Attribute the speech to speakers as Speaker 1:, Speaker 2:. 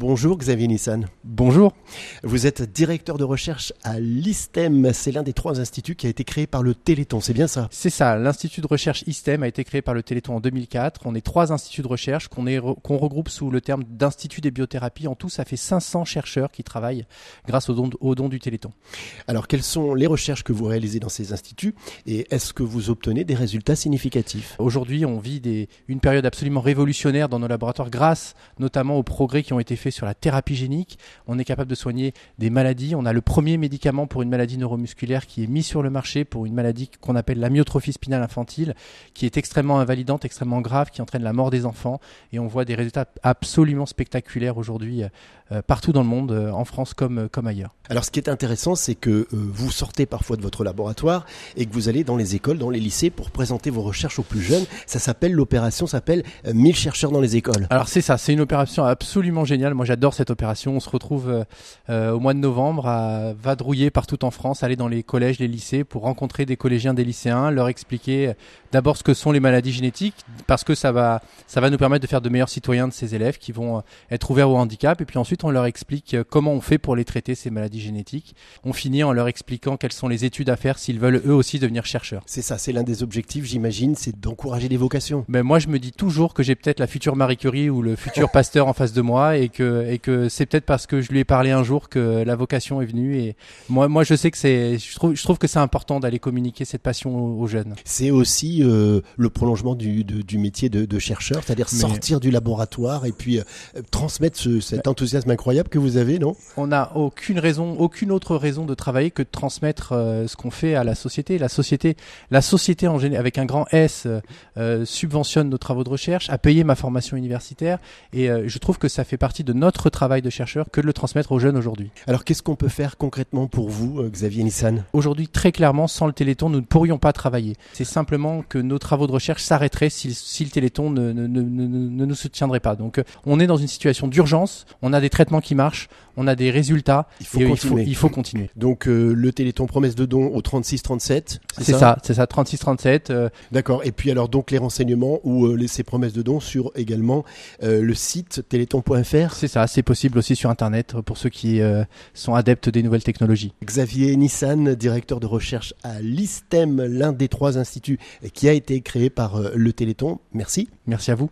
Speaker 1: Bonjour Xavier Nissan.
Speaker 2: Bonjour.
Speaker 1: Vous êtes directeur de recherche à l'ISTEM. C'est l'un des trois instituts qui a été créé par le Téléthon, c'est bien ça?
Speaker 2: C'est ça. L'Institut de recherche ISTEM a été créé par le Téléthon en 2004. On est trois instituts de recherche qu'on regroupe sous le terme d'Institut des biothérapies. En tout, ça fait 500 chercheurs qui travaillent grâce aux dons, aux dons du Téléthon.
Speaker 1: Alors, quelles sont les recherches que vous réalisez dans ces instituts et est-ce que vous obtenez des résultats significatifs?
Speaker 2: Aujourd'hui, on vit des, une période absolument révolutionnaire dans nos laboratoires grâce notamment aux progrès qui ont été sur la thérapie génique. On est capable de soigner des maladies. On a le premier médicament pour une maladie neuromusculaire qui est mis sur le marché pour une maladie qu'on appelle la myotrophie spinale infantile, qui est extrêmement invalidante, extrêmement grave, qui entraîne la mort des enfants. Et on voit des résultats absolument spectaculaires aujourd'hui euh, euh, partout dans le monde, euh, en France comme, comme ailleurs.
Speaker 1: Alors ce qui est intéressant, c'est que vous sortez parfois de votre laboratoire et que vous allez dans les écoles, dans les lycées pour présenter vos recherches aux plus jeunes. Ça s'appelle l'opération, s'appelle 1000 chercheurs dans les écoles.
Speaker 2: Alors c'est ça, c'est une opération absolument géniale. Moi j'adore cette opération. On se retrouve au mois de novembre à vadrouiller partout en France, aller dans les collèges, les lycées pour rencontrer des collégiens, des lycéens, leur expliquer d'abord ce que sont les maladies génétiques parce que ça va, ça va nous permettre de faire de meilleurs citoyens de ces élèves qui vont être ouverts au handicap et puis ensuite on leur explique euh, comment on fait pour les traiter, ces maladies génétiques. On finit en leur expliquant quelles sont les études à faire s'ils veulent eux aussi devenir chercheurs.
Speaker 1: C'est ça, c'est l'un des objectifs, j'imagine, c'est d'encourager les vocations.
Speaker 2: Mais moi, je me dis toujours que j'ai peut-être la future Marie Curie ou le futur pasteur en face de moi et que, et que c'est peut-être parce que je lui ai parlé un jour que la vocation est venue. Et moi, moi je sais que c'est, je trouve, je trouve que c'est important d'aller communiquer cette passion aux, jeunes.
Speaker 1: C'est aussi euh, le prolongement du, du métier de, de chercheur, c'est-à-dire sortir du laboratoire et puis euh, transmettre ce, cet enthousiasme incroyable que vous avez, non?
Speaker 2: On n'a aucune raison, aucune autre raison de travailler que de transmettre euh, ce qu'on fait à la société. La société, la société en général, avec un grand S, subventionne nos travaux de recherche, a payé ma formation universitaire, et je trouve que ça fait partie de notre travail de chercheur que de le transmettre aux jeunes aujourd'hui.
Speaker 1: Alors, qu'est-ce qu'on peut faire concrètement pour vous, Xavier Nissan?
Speaker 2: Aujourd'hui, très clairement, sans le Téléthon, nous ne pourrions pas travailler. C'est simplement que nos travaux de recherche s'arrêteraient si, si, le Téléthon ne, ne, ne, ne, nous soutiendrait pas. Donc, on est dans une situation d'urgence. On a des traitements qui marche, on a des résultats.
Speaker 1: Il faut, continuer.
Speaker 2: Il faut, continuer.
Speaker 1: Donc euh, le Téléthon promesse de don au 36 37.
Speaker 2: C'est ça, c'est ça, 36 37.
Speaker 1: Euh. D'accord. Et puis alors donc les renseignements ou euh, ces promesses de don sur également le site téléthon.fr.
Speaker 2: C'est ça, c'est possible aussi sur internet pour ceux qui sont adeptes des nouvelles technologies.
Speaker 1: Xavier Nissan, directeur de recherche à l'ISTEM, l'un des trois instituts qui a été créé par le Téléthon. Merci.
Speaker 2: Merci à vous.